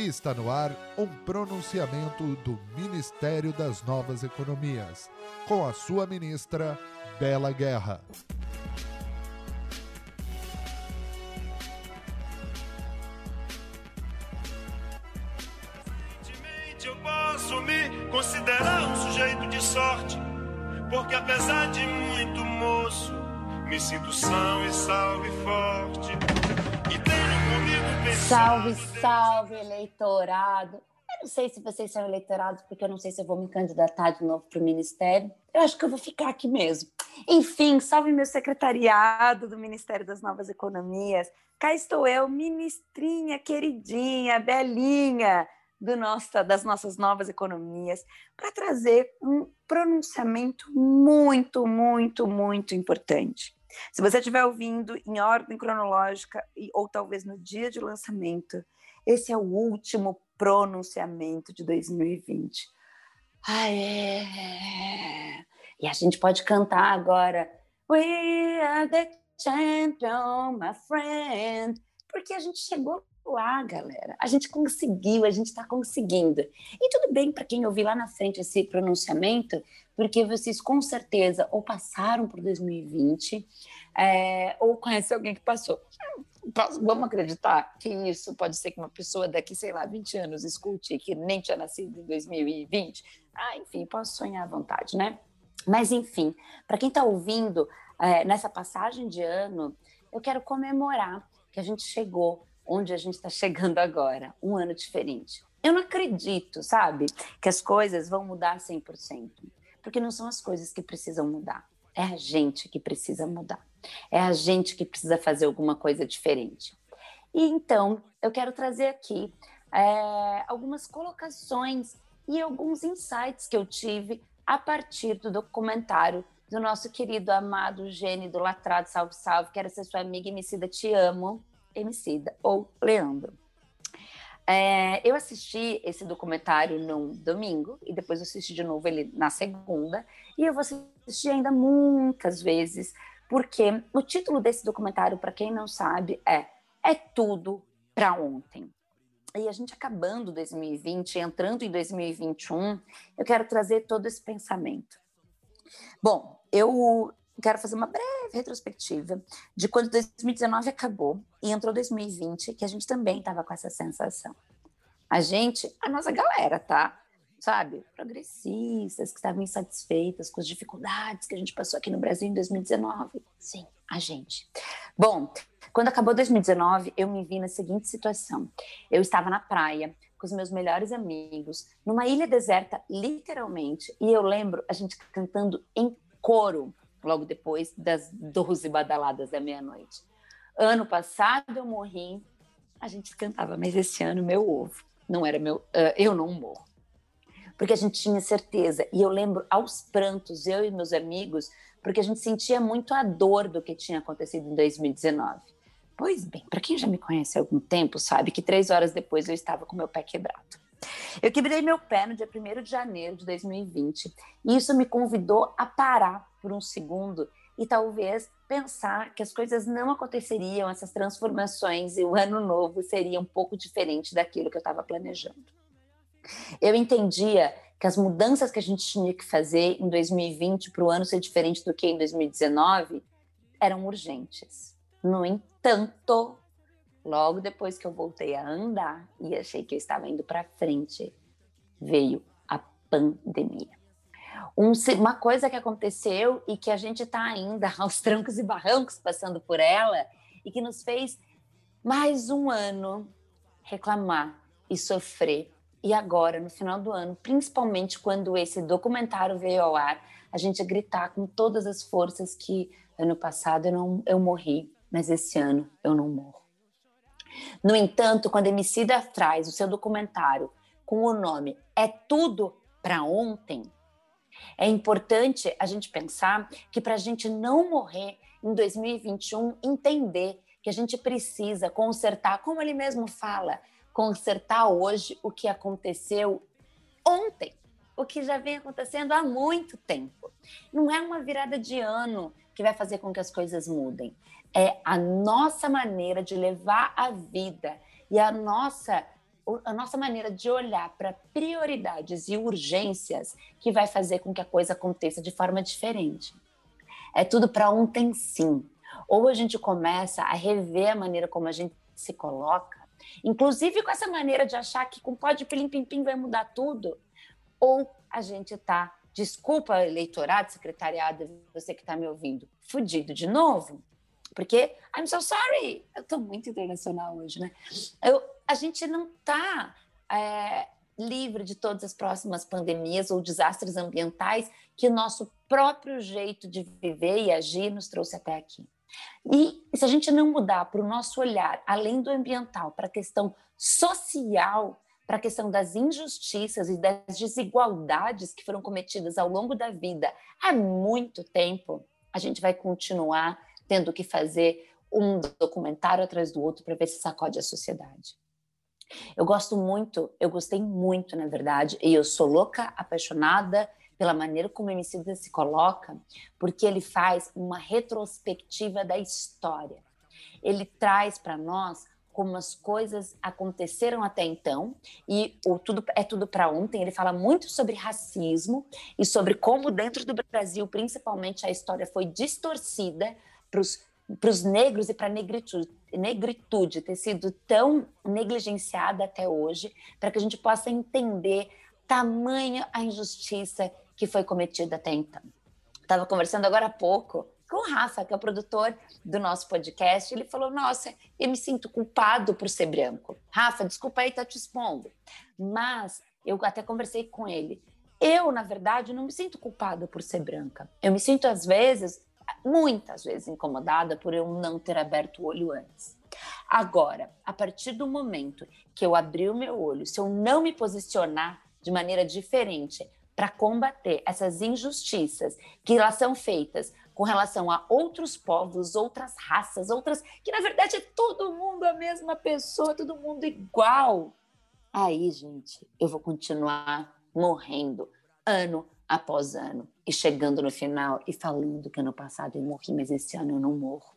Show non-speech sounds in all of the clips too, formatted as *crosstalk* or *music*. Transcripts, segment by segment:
Está no ar um pronunciamento do Ministério das Novas Economias, com a sua ministra, Bela Guerra. Eu posso me considerar um sujeito de sorte, porque apesar de muito moço, me sinto são e salve forte. Salve, salve, eleitorado. Eu não sei se vocês são eleitorados, porque eu não sei se eu vou me candidatar de novo para o ministério. Eu acho que eu vou ficar aqui mesmo. Enfim, salve meu secretariado do Ministério das Novas Economias. Cá estou eu, ministrinha queridinha, belinha do nosso, das nossas novas economias, para trazer um pronunciamento muito, muito, muito importante. Se você estiver ouvindo em ordem cronológica ou talvez no dia de lançamento, esse é o último pronunciamento de 2020. Ah, é. E a gente pode cantar agora. We are the champion, my friend. Porque a gente chegou lá, galera. A gente conseguiu, a gente está conseguindo. E tudo bem para quem ouvir lá na frente esse pronunciamento, porque vocês com certeza ou passaram por 2020 é, ou conhecem alguém que passou. Vamos acreditar que isso pode ser que uma pessoa daqui, sei lá, 20 anos escute que nem tinha nascido em 2020. Ah, enfim, posso sonhar à vontade, né? Mas, enfim, para quem está ouvindo é, nessa passagem de ano, eu quero comemorar que a gente chegou onde a gente está chegando agora, um ano diferente. Eu não acredito, sabe, que as coisas vão mudar 100% porque não são as coisas que precisam mudar. É a gente que precisa mudar. É a gente que precisa fazer alguma coisa diferente. E então, eu quero trazer aqui é, algumas colocações e alguns insights que eu tive a partir do documentário do nosso querido, amado, gênio, idolatrado, salve, salve, quero ser sua amiga Emicida, te amo, Emicida, ou Leandro. É, eu assisti esse documentário no domingo e depois assisti de novo ele na segunda e eu vou assistir ainda muitas vezes porque o título desse documentário, para quem não sabe, é É tudo para ontem. E a gente acabando 2020, entrando em 2021, eu quero trazer todo esse pensamento. Bom, eu quero fazer uma breve retrospectiva de quando 2019 acabou e entrou 2020, que a gente também estava com essa sensação. A gente, a nossa galera, tá? Sabe? Progressistas que estavam insatisfeitas com as dificuldades que a gente passou aqui no Brasil em 2019. Sim, a gente. Bom, quando acabou 2019, eu me vi na seguinte situação. Eu estava na praia com os meus melhores amigos, numa ilha deserta, literalmente, e eu lembro a gente cantando em coro logo depois das 12 badaladas da meia-noite. Ano passado eu morri, a gente cantava, mas esse ano meu ovo não era meu, uh, eu não morro. Porque a gente tinha certeza, e eu lembro aos prantos, eu e meus amigos, porque a gente sentia muito a dor do que tinha acontecido em 2019. Pois bem, para quem já me conhece há algum tempo, sabe que três horas depois eu estava com meu pé quebrado. Eu quebrei meu pé no dia 1 de janeiro de 2020 e isso me convidou a parar por um segundo e talvez pensar que as coisas não aconteceriam, essas transformações e o ano novo seria um pouco diferente daquilo que eu estava planejando. Eu entendia que as mudanças que a gente tinha que fazer em 2020 para o ano ser diferente do que em 2019 eram urgentes. No entanto, logo depois que eu voltei a andar e achei que eu estava indo para frente, veio a pandemia. Um, uma coisa que aconteceu e que a gente está ainda *laughs* aos trancos e barrancos passando por ela e que nos fez mais um ano reclamar e sofrer. E agora, no final do ano, principalmente quando esse documentário veio ao ar, a gente gritar com todas as forças que ano passado eu, não, eu morri, mas esse ano eu não morro. No entanto, quando Emicida traz o seu documentário com o nome É Tudo para Ontem, é importante a gente pensar que para a gente não morrer em 2021, entender que a gente precisa consertar, como ele mesmo fala, consertar hoje o que aconteceu ontem, o que já vem acontecendo há muito tempo. Não é uma virada de ano que vai fazer com que as coisas mudem é a nossa maneira de levar a vida e a nossa a nossa maneira de olhar para prioridades e urgências que vai fazer com que a coisa aconteça de forma diferente. É tudo para ontem, sim. Ou a gente começa a rever a maneira como a gente se coloca, inclusive com essa maneira de achar que com pode pilim pim pim vai mudar tudo, ou a gente está, desculpa eleitorado, secretariado, você que está me ouvindo, fudido de novo, porque I'm so sorry, eu estou muito internacional hoje, né? Eu, a gente não está é, livre de todas as próximas pandemias ou desastres ambientais que o nosso próprio jeito de viver e agir nos trouxe até aqui. E se a gente não mudar para o nosso olhar, além do ambiental, para a questão social, para a questão das injustiças e das desigualdades que foram cometidas ao longo da vida há muito tempo, a gente vai continuar tendo que fazer um documentário atrás do outro para ver se sacode a sociedade. Eu gosto muito, eu gostei muito, na verdade, e eu sou louca, apaixonada pela maneira como o Emicida se coloca, porque ele faz uma retrospectiva da história. Ele traz para nós como as coisas aconteceram até então e o tudo é tudo para ontem. Ele fala muito sobre racismo e sobre como dentro do Brasil, principalmente, a história foi distorcida para os negros e para a negritude, negritude ter sido tão negligenciada até hoje, para que a gente possa entender tamanha a injustiça que foi cometida até então. Estava conversando agora há pouco com o Rafa, que é o produtor do nosso podcast, ele falou: Nossa, eu me sinto culpado por ser branco. Rafa, desculpa aí tá te expondo, mas eu até conversei com ele. Eu, na verdade, não me sinto culpada por ser branca. Eu me sinto, às vezes, muitas vezes incomodada por eu não ter aberto o olho antes. Agora, a partir do momento que eu abri o meu olho, se eu não me posicionar de maneira diferente para combater essas injustiças que elas são feitas com relação a outros povos, outras raças, outras que na verdade é todo mundo a mesma pessoa, todo mundo igual. Aí, gente, eu vou continuar morrendo ano após ano e chegando no final e falando que ano passado eu morri, mas esse ano eu não morro.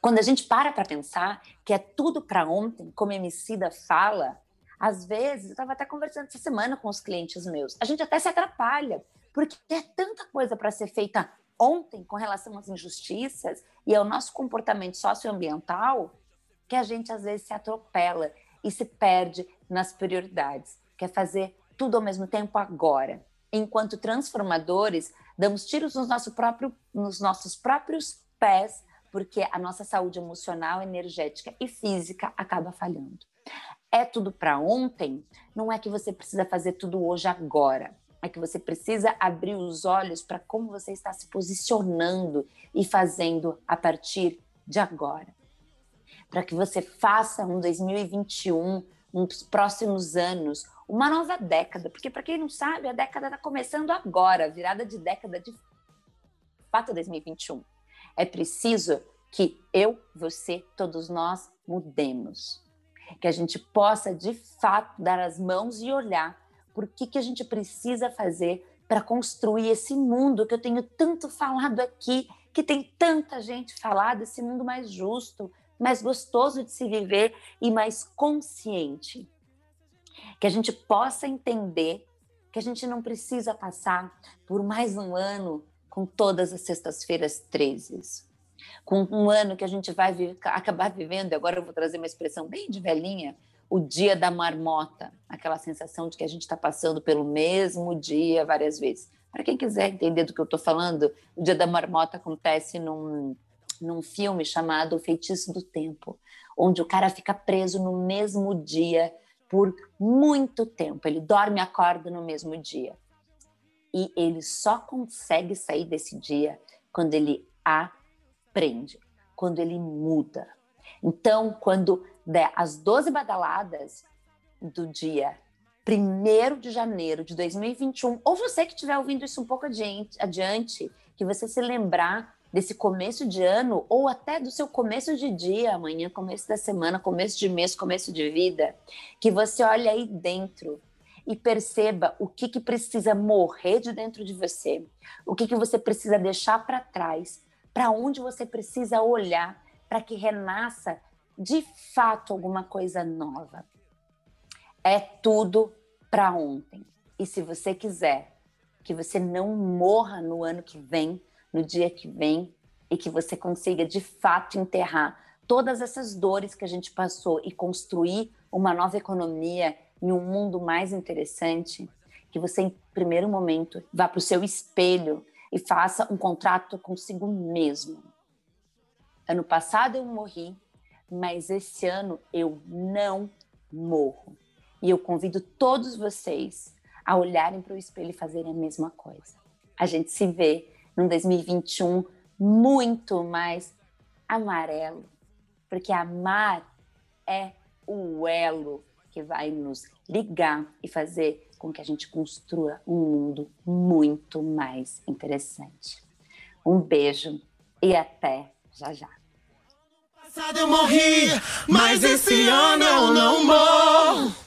Quando a gente para para pensar que é tudo para ontem, como Emicida fala, às vezes, eu estava até conversando essa semana com os clientes meus, a gente até se atrapalha, porque é tanta coisa para ser feita ontem com relação às injustiças e ao nosso comportamento socioambiental que a gente às vezes se atropela e se perde nas prioridades. Quer fazer tudo ao mesmo tempo agora enquanto transformadores, damos tiros no nosso próprio, nos nossos próprios pés, porque a nossa saúde emocional, energética e física acaba falhando. É tudo para ontem? Não é que você precisa fazer tudo hoje agora. É que você precisa abrir os olhos para como você está se posicionando e fazendo a partir de agora. Para que você faça um 2021, uns próximos anos, uma nova década, porque para quem não sabe, a década está começando agora, virada de década de fato 2021. É preciso que eu, você, todos nós mudemos, que a gente possa de fato dar as mãos e olhar por que que a gente precisa fazer para construir esse mundo que eu tenho tanto falado aqui, que tem tanta gente falado, esse mundo mais justo, mais gostoso de se viver e mais consciente que a gente possa entender que a gente não precisa passar por mais um ano com todas as sextas-feiras 13. Com um ano que a gente vai acabar vivendo, agora eu vou trazer uma expressão bem de velhinha, o dia da marmota, aquela sensação de que a gente está passando pelo mesmo dia várias vezes. Para quem quiser entender do que eu estou falando, o dia da marmota acontece num, num filme chamado O Feitiço do Tempo, onde o cara fica preso no mesmo dia por muito tempo. Ele dorme e acorda no mesmo dia. E ele só consegue sair desse dia quando ele aprende, quando ele muda. Então, quando as 12 badaladas do dia 1 de janeiro de 2021, ou você que estiver ouvindo isso um pouco adiante, adiante que você se lembrar desse começo de ano ou até do seu começo de dia, amanhã, começo da semana, começo de mês, começo de vida, que você olhe aí dentro e perceba o que, que precisa morrer de dentro de você, o que, que você precisa deixar para trás, para onde você precisa olhar para que renasça de fato alguma coisa nova. é tudo para ontem. E se você quiser que você não morra no ano que vem, no dia que vem, e que você consiga de fato enterrar todas essas dores que a gente passou e construir uma nova economia em um mundo mais interessante, que você, em primeiro momento, vá para o seu espelho e faça um contrato consigo mesmo. Ano passado eu morri, mas esse ano eu não morro. E eu convido todos vocês a olharem para o espelho e fazerem a mesma coisa. A gente se vê no 2021 muito mais amarelo, porque amar é o elo que vai nos ligar e fazer com que a gente construa um mundo muito mais interessante. Um beijo e até já já passado eu morri, mas esse ano eu não morro.